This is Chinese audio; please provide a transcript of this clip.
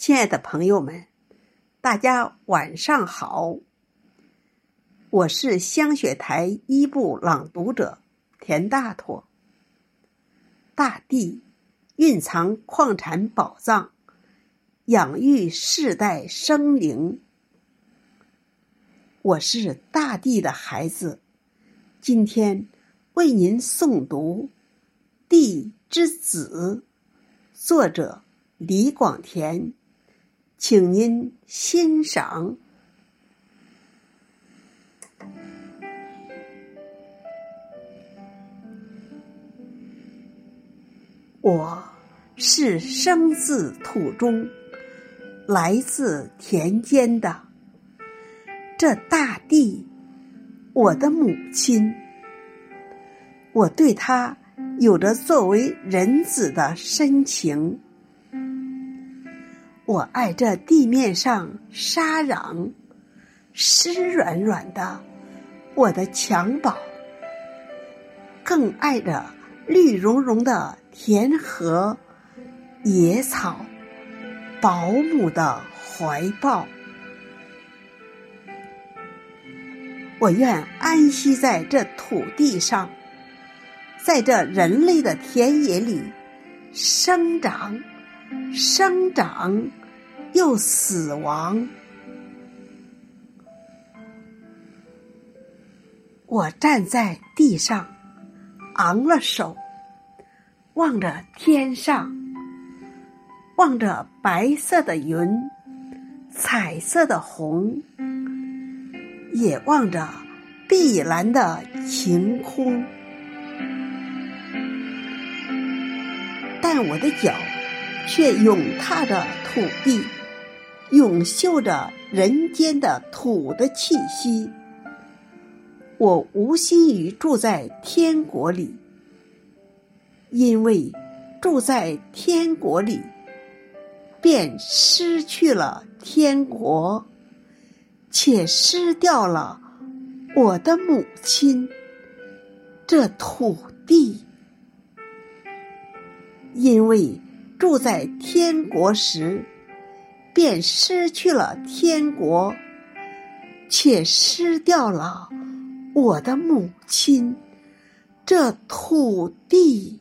亲爱的朋友们，大家晚上好。我是香雪台一部朗读者田大妥。大地蕴藏矿产宝藏，养育世代生灵。我是大地的孩子，今天为您诵读《地之子》，作者李广田。请您欣赏。我是生自土中，来自田间的这大地，我的母亲。我对她有着作为人子的深情。我爱这地面上沙壤、湿软软的我的襁褓，更爱着绿茸茸的田禾、野草、保姆的怀抱。我愿安息在这土地上，在这人类的田野里生长、生长。又死亡。我站在地上，昂了手，望着天上，望着白色的云，彩色的虹，也望着碧蓝的晴空。但我的脚却永踏着土地。永嗅着人间的土的气息，我无心于住在天国里，因为住在天国里，便失去了天国，且失掉了我的母亲，这土地，因为住在天国时。便失去了天国，却失掉了我的母亲，这土地。